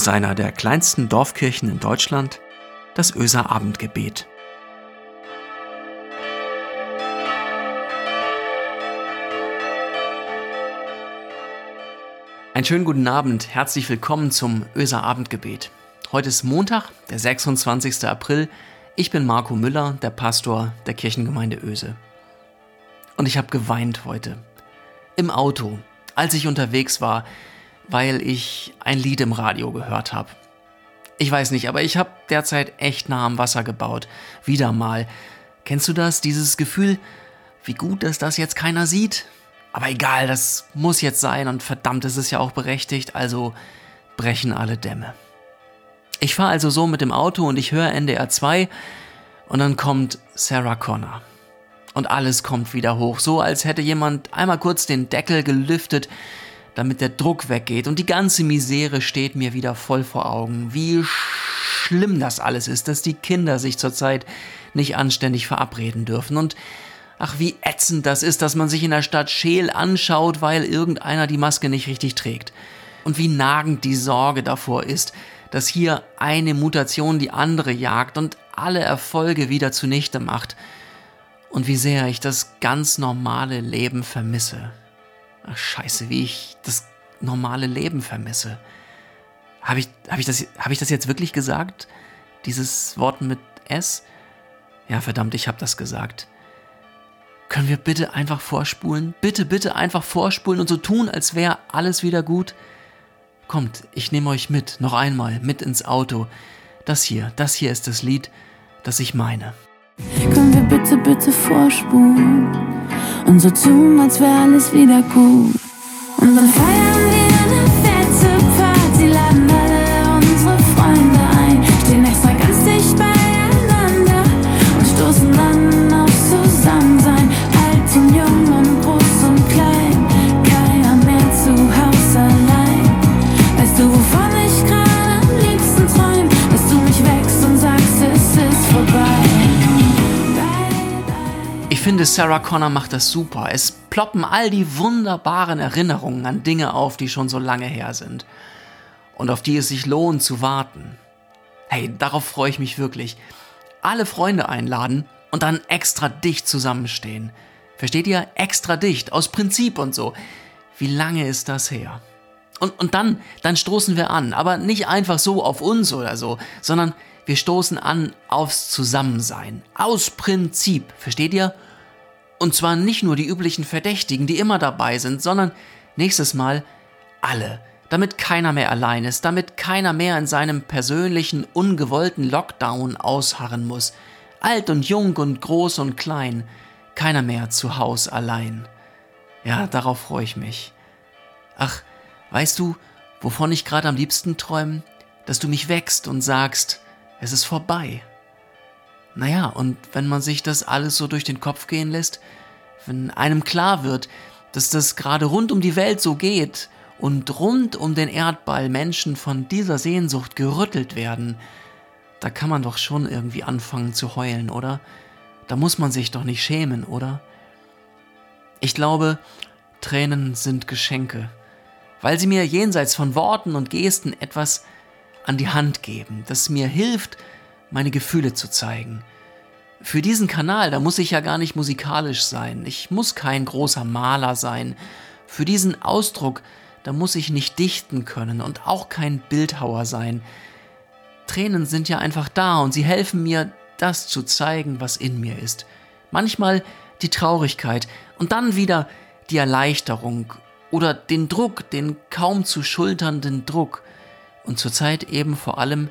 aus einer der kleinsten Dorfkirchen in Deutschland, das Öser Abendgebet. Einen schönen guten Abend, herzlich willkommen zum Öser Abendgebet. Heute ist Montag, der 26. April. Ich bin Marco Müller, der Pastor der Kirchengemeinde Öse. Und ich habe geweint heute. Im Auto, als ich unterwegs war, weil ich ein Lied im Radio gehört habe. Ich weiß nicht, aber ich habe derzeit echt nah am Wasser gebaut. Wieder mal. Kennst du das? Dieses Gefühl, wie gut, dass das jetzt keiner sieht? Aber egal, das muss jetzt sein und verdammt, es ist ja auch berechtigt, also brechen alle Dämme. Ich fahre also so mit dem Auto und ich höre NDR 2 und dann kommt Sarah Connor. Und alles kommt wieder hoch, so als hätte jemand einmal kurz den Deckel gelüftet, damit der Druck weggeht und die ganze Misere steht mir wieder voll vor Augen. Wie schlimm das alles ist, dass die Kinder sich zurzeit nicht anständig verabreden dürfen und ach, wie ätzend das ist, dass man sich in der Stadt Scheel anschaut, weil irgendeiner die Maske nicht richtig trägt. Und wie nagend die Sorge davor ist, dass hier eine Mutation die andere jagt und alle Erfolge wieder zunichte macht. Und wie sehr ich das ganz normale Leben vermisse. Ach, scheiße, wie ich das normale Leben vermisse. Habe ich, hab ich, das, hab ich das jetzt wirklich gesagt? Dieses Wort mit S? Ja, verdammt, ich habe das gesagt. Können wir bitte einfach vorspulen? Bitte, bitte einfach vorspulen und so tun, als wäre alles wieder gut? Kommt, ich nehme euch mit, noch einmal, mit ins Auto. Das hier, das hier ist das Lied, das ich meine. Können wir bitte, bitte vorspulen und so tun, als wäre alles wieder gut. Und dann feiern wir finde, Sarah Connor macht das super. Es ploppen all die wunderbaren Erinnerungen an Dinge auf, die schon so lange her sind. Und auf die es sich lohnt zu warten. Hey, darauf freue ich mich wirklich. Alle Freunde einladen und dann extra dicht zusammenstehen. Versteht ihr? Extra dicht, aus Prinzip und so. Wie lange ist das her? Und, und dann, dann stoßen wir an, aber nicht einfach so auf uns oder so, sondern wir stoßen an aufs Zusammensein. Aus Prinzip, versteht ihr? Und zwar nicht nur die üblichen Verdächtigen, die immer dabei sind, sondern nächstes Mal alle. Damit keiner mehr allein ist, damit keiner mehr in seinem persönlichen, ungewollten Lockdown ausharren muss. Alt und jung und groß und klein, keiner mehr zu Haus allein. Ja, darauf freue ich mich. Ach, weißt du, wovon ich gerade am liebsten träume? Dass du mich wächst und sagst, es ist vorbei. Naja, und wenn man sich das alles so durch den Kopf gehen lässt, wenn einem klar wird, dass das gerade rund um die Welt so geht und rund um den Erdball Menschen von dieser Sehnsucht gerüttelt werden, da kann man doch schon irgendwie anfangen zu heulen, oder? Da muss man sich doch nicht schämen, oder? Ich glaube, Tränen sind Geschenke, weil sie mir jenseits von Worten und Gesten etwas an die Hand geben, das mir hilft, meine Gefühle zu zeigen. Für diesen Kanal, da muss ich ja gar nicht musikalisch sein, ich muss kein großer Maler sein. Für diesen Ausdruck, da muss ich nicht dichten können und auch kein Bildhauer sein. Tränen sind ja einfach da und sie helfen mir, das zu zeigen, was in mir ist. Manchmal die Traurigkeit und dann wieder die Erleichterung oder den Druck, den kaum zu schulternden Druck und zurzeit eben vor allem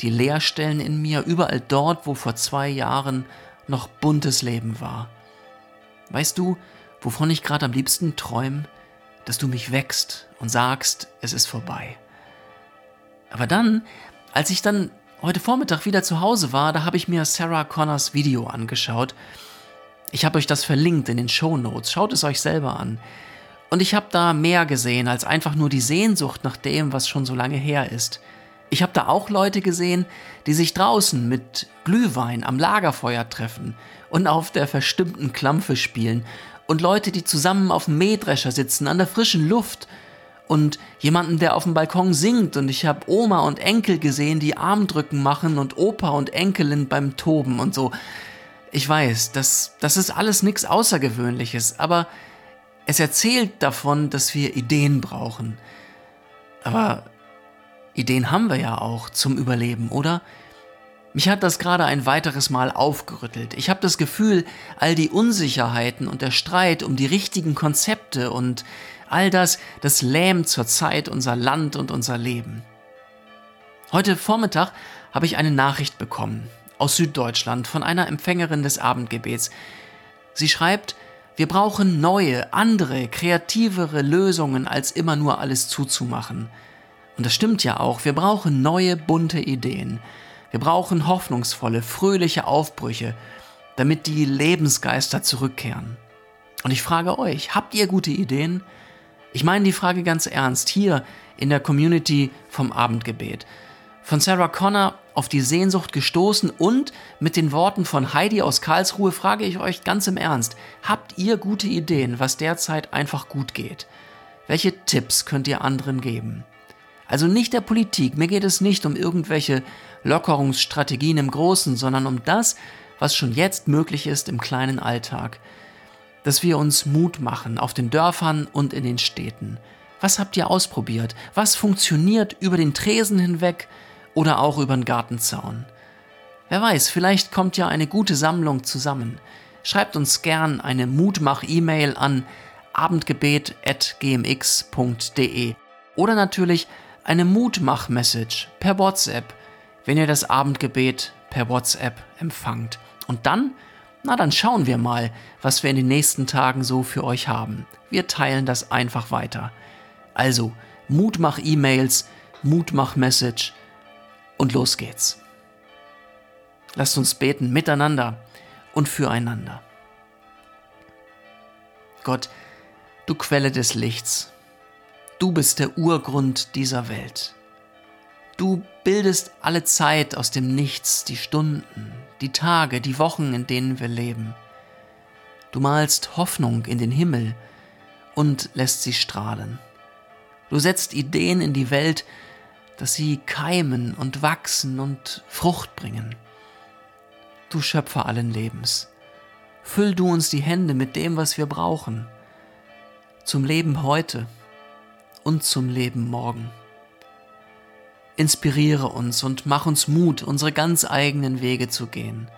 die Leerstellen in mir, überall dort, wo vor zwei Jahren noch buntes Leben war. Weißt du, wovon ich gerade am liebsten träume? Dass du mich wächst und sagst, es ist vorbei. Aber dann, als ich dann heute Vormittag wieder zu Hause war, da habe ich mir Sarah Connors Video angeschaut. Ich habe euch das verlinkt in den Show Notes. Schaut es euch selber an. Und ich habe da mehr gesehen als einfach nur die Sehnsucht nach dem, was schon so lange her ist. Ich habe da auch Leute gesehen, die sich draußen mit Glühwein am Lagerfeuer treffen und auf der verstimmten Klampfe spielen und Leute, die zusammen auf dem Mähdrescher sitzen, an der frischen Luft und jemanden, der auf dem Balkon singt und ich habe Oma und Enkel gesehen, die Armdrücken machen und Opa und Enkelin beim Toben und so. Ich weiß, das, das ist alles nichts Außergewöhnliches, aber es erzählt davon, dass wir Ideen brauchen. Aber Ideen haben wir ja auch zum Überleben, oder? Mich hat das gerade ein weiteres Mal aufgerüttelt. Ich habe das Gefühl, all die Unsicherheiten und der Streit um die richtigen Konzepte und all das, das lähmt zurzeit unser Land und unser Leben. Heute Vormittag habe ich eine Nachricht bekommen aus Süddeutschland von einer Empfängerin des Abendgebets. Sie schreibt, wir brauchen neue, andere, kreativere Lösungen, als immer nur alles zuzumachen. Und das stimmt ja auch, wir brauchen neue, bunte Ideen. Wir brauchen hoffnungsvolle, fröhliche Aufbrüche, damit die Lebensgeister zurückkehren. Und ich frage euch, habt ihr gute Ideen? Ich meine die Frage ganz ernst, hier in der Community vom Abendgebet. Von Sarah Connor auf die Sehnsucht gestoßen und mit den Worten von Heidi aus Karlsruhe frage ich euch ganz im Ernst, habt ihr gute Ideen, was derzeit einfach gut geht? Welche Tipps könnt ihr anderen geben? Also nicht der Politik, mir geht es nicht um irgendwelche Lockerungsstrategien im Großen, sondern um das, was schon jetzt möglich ist im kleinen Alltag. Dass wir uns Mut machen auf den Dörfern und in den Städten. Was habt ihr ausprobiert? Was funktioniert über den Tresen hinweg oder auch über den Gartenzaun? Wer weiß, vielleicht kommt ja eine gute Sammlung zusammen. Schreibt uns gern eine Mutmach-E-Mail an abendgebet.gmx.de oder natürlich eine Mutmach-Message per WhatsApp, wenn ihr das Abendgebet per WhatsApp empfangt. Und dann, na dann schauen wir mal, was wir in den nächsten Tagen so für euch haben. Wir teilen das einfach weiter. Also, Mutmach-E-Mails, Mutmach-Message und los geht's. Lasst uns beten miteinander und füreinander. Gott, du Quelle des Lichts, Du bist der Urgrund dieser Welt. Du bildest alle Zeit aus dem Nichts, die Stunden, die Tage, die Wochen, in denen wir leben. Du malst Hoffnung in den Himmel und lässt sie strahlen. Du setzt Ideen in die Welt, dass sie keimen und wachsen und Frucht bringen. Du Schöpfer allen Lebens, füll du uns die Hände mit dem, was wir brauchen, zum Leben heute und zum Leben morgen. Inspiriere uns und mach uns Mut, unsere ganz eigenen Wege zu gehen.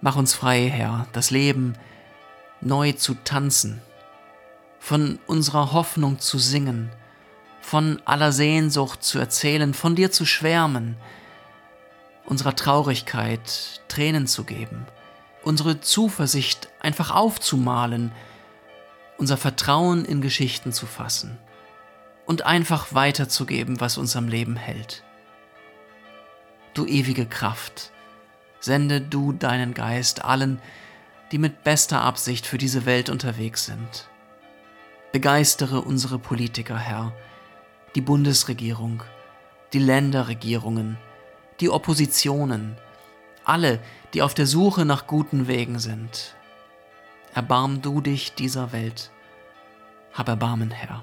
Mach uns frei, Herr, das Leben neu zu tanzen, von unserer Hoffnung zu singen, von aller Sehnsucht zu erzählen, von dir zu schwärmen, unserer Traurigkeit Tränen zu geben, unsere Zuversicht einfach aufzumalen, unser Vertrauen in Geschichten zu fassen und einfach weiterzugeben, was uns am Leben hält. Du ewige Kraft, sende du deinen Geist allen, die mit bester Absicht für diese Welt unterwegs sind. Begeistere unsere Politiker, Herr, die Bundesregierung, die Länderregierungen, die Oppositionen, alle, die auf der Suche nach guten Wegen sind. Erbarm du dich dieser Welt. Hab Erbarmen, Herr.